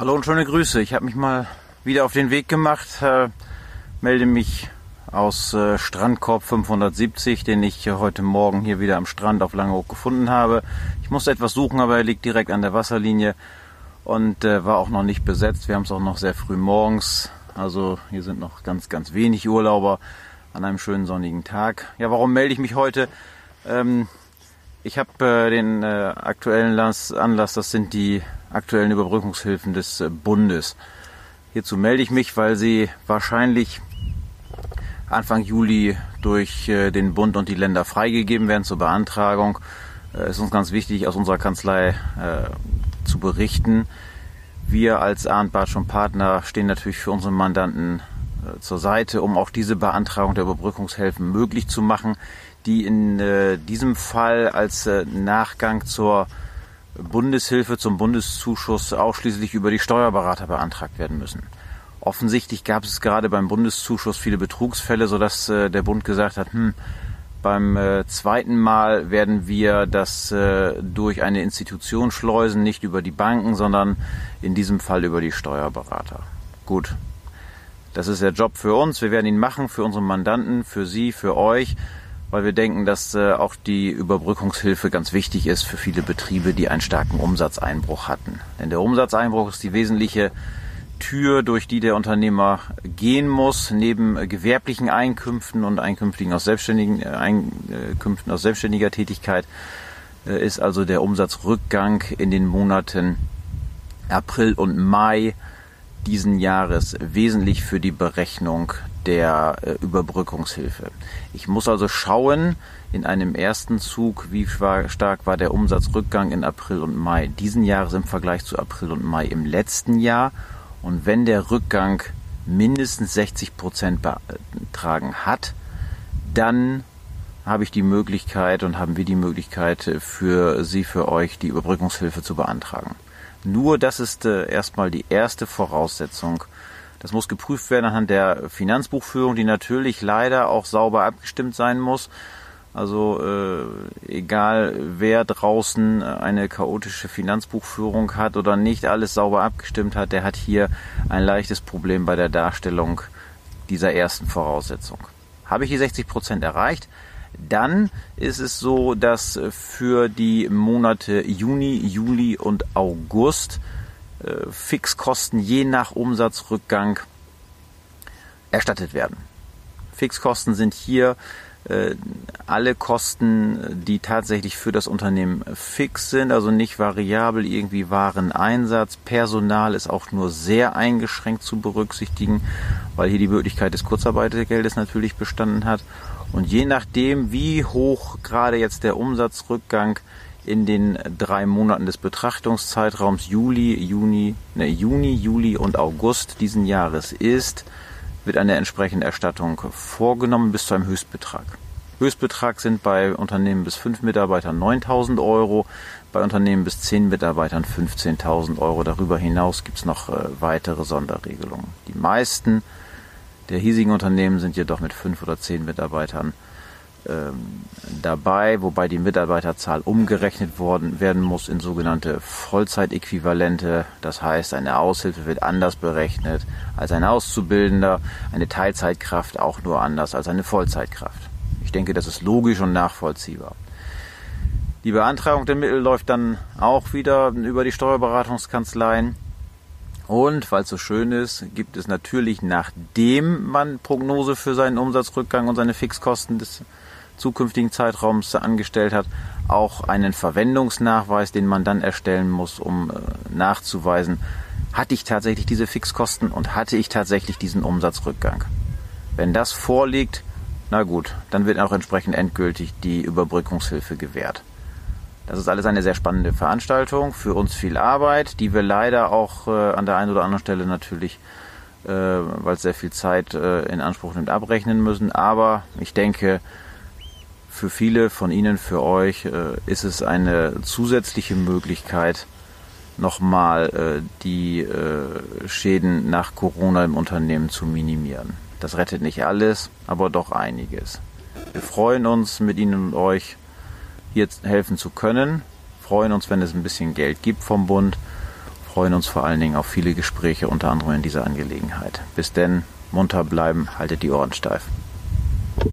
Hallo und schöne Grüße. Ich habe mich mal wieder auf den Weg gemacht, äh, melde mich aus äh, Strandkorb 570, den ich äh, heute Morgen hier wieder am Strand auf Langeoog gefunden habe. Ich musste etwas suchen, aber er liegt direkt an der Wasserlinie und äh, war auch noch nicht besetzt. Wir haben es auch noch sehr früh morgens. Also hier sind noch ganz, ganz wenig Urlauber an einem schönen sonnigen Tag. Ja, warum melde ich mich heute? Ähm, ich habe äh, den äh, aktuellen Anlass, das sind die aktuellen Überbrückungshilfen des äh, Bundes. Hierzu melde ich mich, weil sie wahrscheinlich Anfang Juli durch äh, den Bund und die Länder freigegeben werden zur Beantragung. Es äh, ist uns ganz wichtig, aus unserer Kanzlei zu berichten. Wir als Arndt Bartsch und Partner stehen natürlich für unsere Mandanten zur Seite, um auch diese Beantragung der Überbrückungshilfen möglich zu machen, die in diesem Fall als Nachgang zur Bundeshilfe zum Bundeszuschuss ausschließlich über die Steuerberater beantragt werden müssen. Offensichtlich gab es gerade beim Bundeszuschuss viele Betrugsfälle, sodass äh, der Bund gesagt hat, hm, beim äh, zweiten Mal werden wir das äh, durch eine Institution schleusen, nicht über die Banken, sondern in diesem Fall über die Steuerberater. Gut, das ist der Job für uns. Wir werden ihn machen, für unsere Mandanten, für Sie, für euch weil wir denken, dass äh, auch die Überbrückungshilfe ganz wichtig ist für viele Betriebe, die einen starken Umsatzeinbruch hatten. Denn der Umsatzeinbruch ist die wesentliche Tür, durch die der Unternehmer gehen muss, neben gewerblichen Einkünften und Einkünften aus, selbstständigen, äh, Einkünften aus selbstständiger Tätigkeit, äh, ist also der Umsatzrückgang in den Monaten April und Mai diesen Jahres wesentlich für die Berechnung der äh, Überbrückungshilfe. Ich muss also schauen in einem ersten Zug, wie stark war der Umsatzrückgang in April und Mai diesen Jahres im Vergleich zu April und Mai im letzten Jahr. Und wenn der Rückgang mindestens 60 Prozent betragen hat, dann habe ich die Möglichkeit und haben wir die Möglichkeit äh, für Sie, für euch die Überbrückungshilfe zu beantragen. Nur das ist äh, erstmal die erste Voraussetzung. Das muss geprüft werden anhand der Finanzbuchführung, die natürlich leider auch sauber abgestimmt sein muss. Also äh, egal wer draußen eine chaotische Finanzbuchführung hat oder nicht alles sauber abgestimmt hat, der hat hier ein leichtes Problem bei der Darstellung dieser ersten Voraussetzung. Habe ich die 60 Prozent erreicht, dann ist es so, dass für die Monate Juni, Juli und August äh, Fixkosten je nach Umsatzrückgang erstattet werden. Fixkosten sind hier äh, alle Kosten, die tatsächlich für das Unternehmen fix sind, also nicht variabel irgendwie Wareneinsatz. Personal ist auch nur sehr eingeschränkt zu berücksichtigen, weil hier die Möglichkeit des Kurzarbeitergeldes natürlich bestanden hat. Und je nachdem, wie hoch gerade jetzt der Umsatzrückgang in den drei Monaten des Betrachtungszeitraums Juli, Juni, ne, Juni, Juli und August diesen Jahres ist, wird eine entsprechende Erstattung vorgenommen bis zu einem Höchstbetrag. Höchstbetrag sind bei Unternehmen bis 5 Mitarbeitern 9000 Euro, bei Unternehmen bis 10 Mitarbeitern 15.000 Euro. Darüber hinaus gibt es noch äh, weitere Sonderregelungen. Die meisten der hiesigen Unternehmen sind jedoch mit fünf oder zehn Mitarbeitern ähm, dabei, wobei die Mitarbeiterzahl umgerechnet worden werden muss in sogenannte Vollzeitäquivalente. Das heißt, eine Aushilfe wird anders berechnet als ein Auszubildender, eine Teilzeitkraft auch nur anders als eine Vollzeitkraft. Ich denke, das ist logisch und nachvollziehbar. Die Beantragung der Mittel läuft dann auch wieder über die Steuerberatungskanzleien. Und weil es so schön ist, gibt es natürlich, nachdem man Prognose für seinen Umsatzrückgang und seine Fixkosten des zukünftigen Zeitraums angestellt hat, auch einen Verwendungsnachweis, den man dann erstellen muss, um äh, nachzuweisen, hatte ich tatsächlich diese Fixkosten und hatte ich tatsächlich diesen Umsatzrückgang. Wenn das vorliegt, na gut, dann wird auch entsprechend endgültig die Überbrückungshilfe gewährt. Das ist alles eine sehr spannende Veranstaltung, für uns viel Arbeit, die wir leider auch äh, an der einen oder anderen Stelle natürlich, äh, weil es sehr viel Zeit äh, in Anspruch nimmt, abrechnen müssen. Aber ich denke, für viele von Ihnen, für euch, äh, ist es eine zusätzliche Möglichkeit, nochmal äh, die äh, Schäden nach Corona im Unternehmen zu minimieren. Das rettet nicht alles, aber doch einiges. Wir freuen uns mit Ihnen und euch hier helfen zu können. Freuen uns, wenn es ein bisschen Geld gibt vom Bund. freuen uns vor allen Dingen auf viele Gespräche, unter anderem in dieser Angelegenheit. Bis denn, munter bleiben, haltet die Ohren steif.